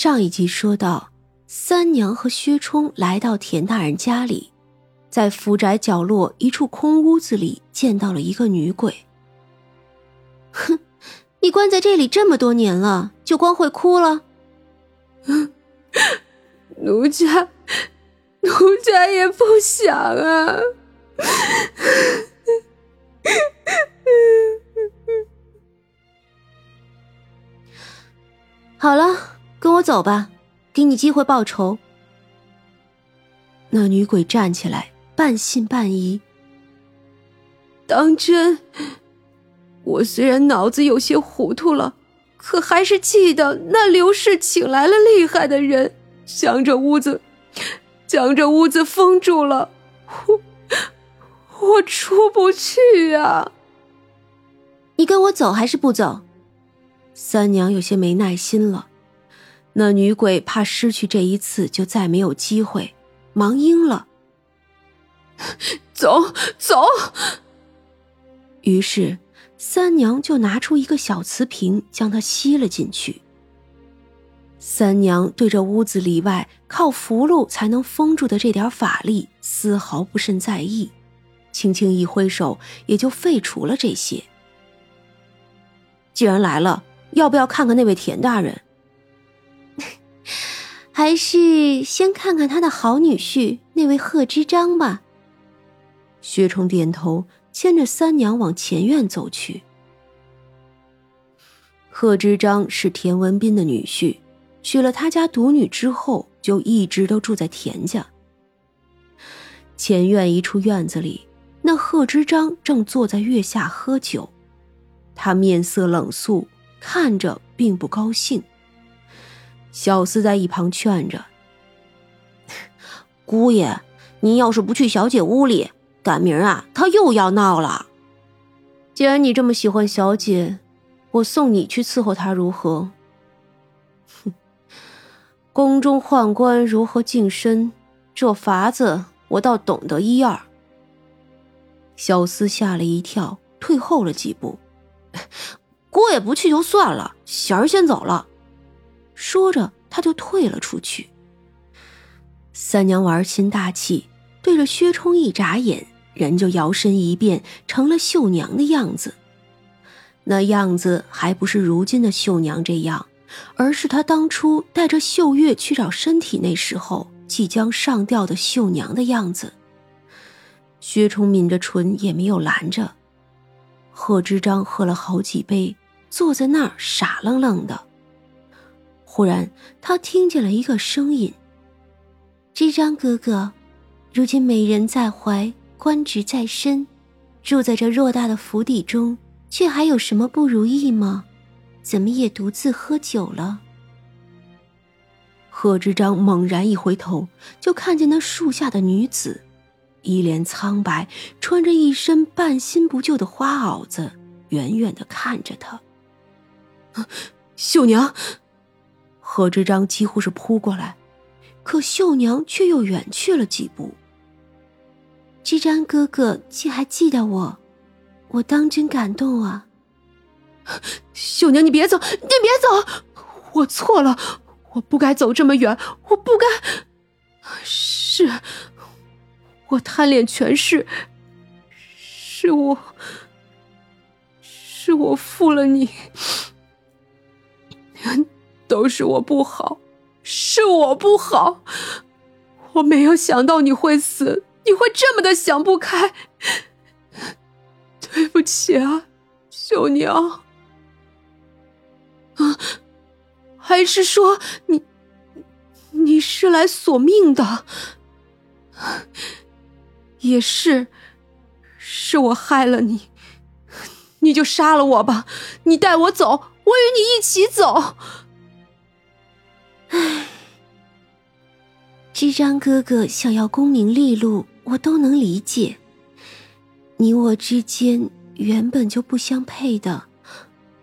上一集说到，三娘和薛冲来到田大人家里，在府宅角落一处空屋子里见到了一个女鬼。哼，你关在这里这么多年了，就光会哭了？奴家，奴家也不想啊。好了。跟我走吧，给你机会报仇。那女鬼站起来，半信半疑：“当真？我虽然脑子有些糊涂了，可还是记得那刘氏请来了厉害的人，将这屋子，将这屋子封住了。我，我出不去啊！你跟我走还是不走？”三娘有些没耐心了。那女鬼怕失去这一次就再没有机会，忙应了：“走走。”于是三娘就拿出一个小瓷瓶，将它吸了进去。三娘对着屋子里外靠符箓才能封住的这点法力丝毫不甚在意，轻轻一挥手，也就废除了这些。既然来了，要不要看看那位田大人？还是先看看他的好女婿那位贺知章吧。薛冲点头，牵着三娘往前院走去。贺知章是田文斌的女婿，娶了他家独女之后，就一直都住在田家。前院一处院子里，那贺知章正坐在月下喝酒，他面色冷肃，看着并不高兴。小厮在一旁劝着：“姑爷，您要是不去小姐屋里，赶明儿啊，她又要闹了。既然你这么喜欢小姐，我送你去伺候她，如何？”哼，宫中宦官如何净身，这法子我倒懂得一二。小厮吓了一跳，退后了几步。姑爷不去就算了，贤儿先走了。说着，他就退了出去。三娘玩心大气，对着薛冲一眨眼，人就摇身一变成了绣娘的样子。那样子还不是如今的绣娘这样，而是她当初带着绣月去找身体那时候即将上吊的绣娘的样子。薛冲抿着唇，也没有拦着。贺知章喝了好几杯，坐在那儿傻愣愣的。忽然，他听见了一个声音：“知章哥哥，如今美人在怀，官职在身，住在这偌大的府邸中，却还有什么不如意吗？怎么也独自喝酒了？”贺知章猛然一回头，就看见那树下的女子，一脸苍白，穿着一身半新不旧的花袄子，远远的看着他。秀娘。贺知章几乎是扑过来，可秀娘却又远去了几步。知章哥哥竟还记得我，我当真感动啊！秀娘，你别走，你别走！我错了，我不该走这么远，我不该。是，我贪恋权势，是我，是我负了你。都是我不好，是我不好，我没有想到你会死，你会这么的想不开。对不起啊，秀娘。啊，还是说你，你是来索命的？也是，是我害了你，你就杀了我吧，你带我走，我与你一起走。唉，知章哥哥想要功名利禄，我都能理解。你我之间原本就不相配的，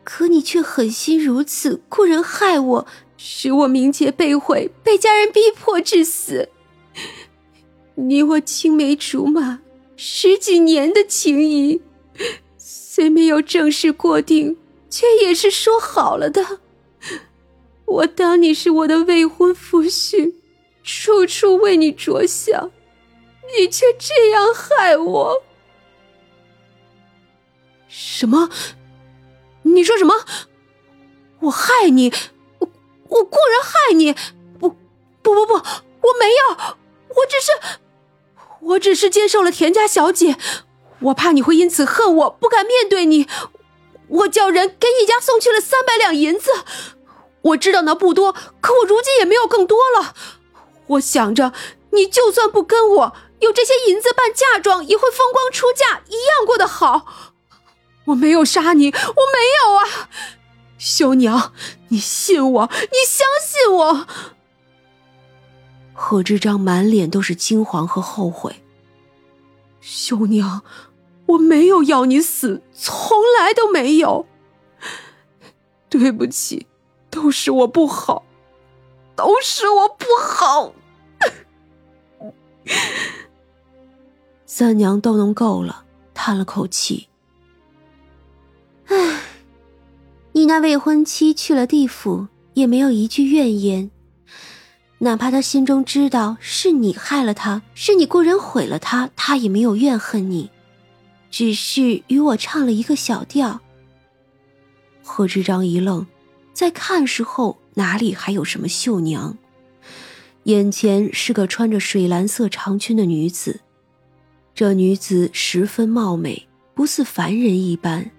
可你却狠心如此，雇人害我，使我名节被毁，被家人逼迫致死。你我青梅竹马十几年的情谊，虽没有正式过定，却也是说好了的。我当你是我的未婚夫婿，处处为你着想，你却这样害我。什么？你说什么？我害你？我我固然害你？不不不不，我没有，我只是，我只是接受了田家小姐。我怕你会因此恨我，不敢面对你。我叫人给你家送去了三百两银子。我知道那不多，可我如今也没有更多了。我想着，你就算不跟我，有这些银子办嫁妆，也会风光出嫁，一样过得好。我没有杀你，我没有啊，秀娘，你信我，你相信我。贺知章满脸都是惊惶和后悔。秀娘，我没有要你死，从来都没有。对不起，都是我不好，都是我不好。三娘都能够了，叹了口气。唉，你那未婚妻去了地府，也没有一句怨言。哪怕他心中知道是你害了他，是你雇人毁了他，他也没有怨恨你，只是与我唱了一个小调。贺知章一愣，在看时候哪里还有什么绣娘？眼前是个穿着水蓝色长裙的女子，这女子十分貌美，不似凡人一般。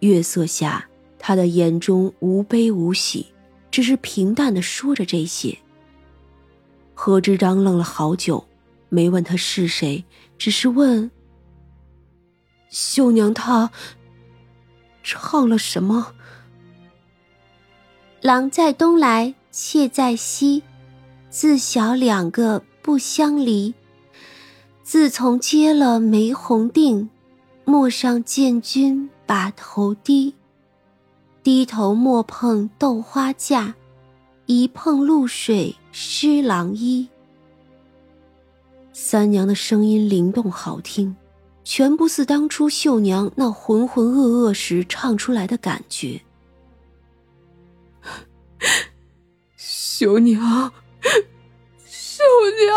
月色下，他的眼中无悲无喜，只是平淡的说着这些。何知章愣了好久，没问他是谁，只是问：“绣娘，她唱了什么？”郎在东来，妾在西，自小两个不相离。自从结了媒红定，陌上见君。把头低，低头莫碰豆花架，一碰露水湿郎衣。三娘的声音灵动好听，全不似当初秀娘那浑浑噩噩时唱出来的感觉。秀娘，秀娘。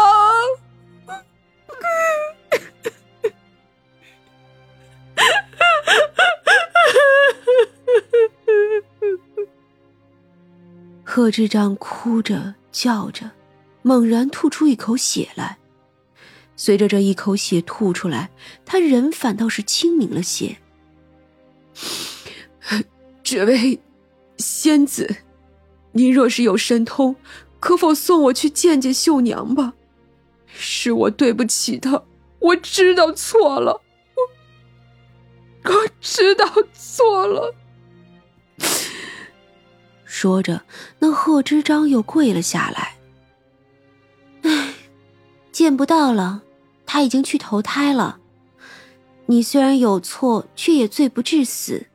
贺知章哭着叫着，猛然吐出一口血来。随着这一口血吐出来，他人反倒是清明了些。这位仙子，您若是有神通，可否送我去见见秀娘吧？是我对不起她，我知道错了，我我知道错了。说着，那贺知章又跪了下来。唉，见不到了，他已经去投胎了。你虽然有错，却也罪不至死。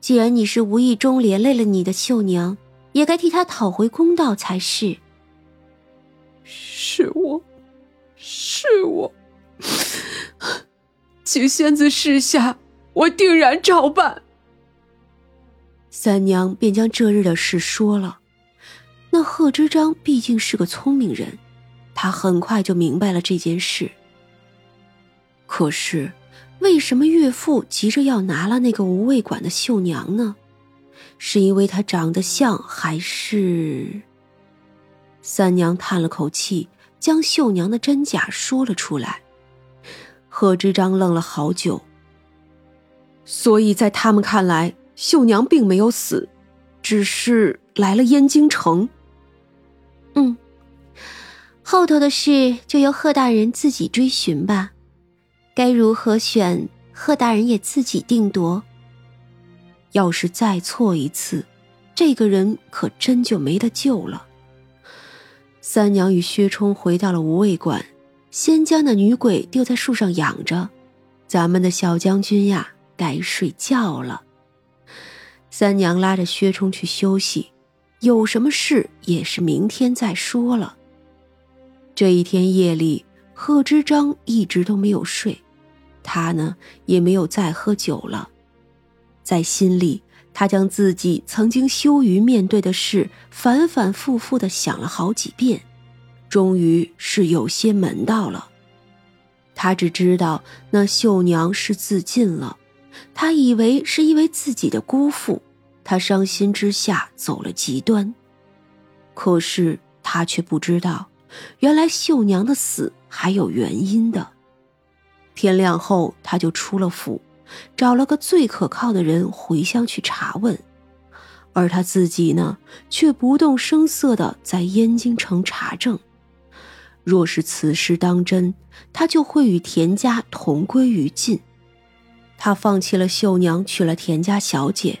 既然你是无意中连累了你的秀娘，也该替他讨回公道才是。是我，是我，请仙子示下，我定然照办。三娘便将这日的事说了。那贺知章毕竟是个聪明人，他很快就明白了这件事。可是，为什么岳父急着要拿了那个无味馆的绣娘呢？是因为他长得像，还是……三娘叹了口气，将绣娘的真假说了出来。贺知章愣了好久。所以在他们看来。绣娘并没有死，只是来了燕京城。嗯，后头的事就由贺大人自己追寻吧，该如何选，贺大人也自己定夺。要是再错一次，这个人可真就没得救了。三娘与薛冲回到了无畏馆，先将那女鬼丢在树上养着，咱们的小将军呀，该睡觉了。三娘拉着薛冲去休息，有什么事也是明天再说了。这一天夜里，贺知章一直都没有睡，他呢也没有再喝酒了，在心里他将自己曾经羞于面对的事反反复复的想了好几遍，终于是有些门道了。他只知道那秀娘是自尽了，他以为是因为自己的辜负，他伤心之下走了极端。可是他却不知道，原来秀娘的死还有原因的。天亮后，他就出了府。找了个最可靠的人回乡去查问，而他自己呢，却不动声色的在燕京城查证。若是此事当真，他就会与田家同归于尽。他放弃了绣娘，娶了田家小姐，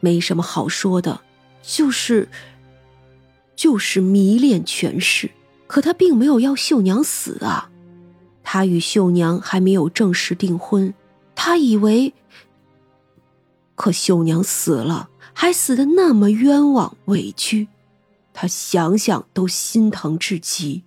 没什么好说的，就是，就是迷恋权势。可他并没有要秀娘死啊，他与秀娘还没有正式订婚。他以为，可秀娘死了，还死的那么冤枉委屈，他想想都心疼至极。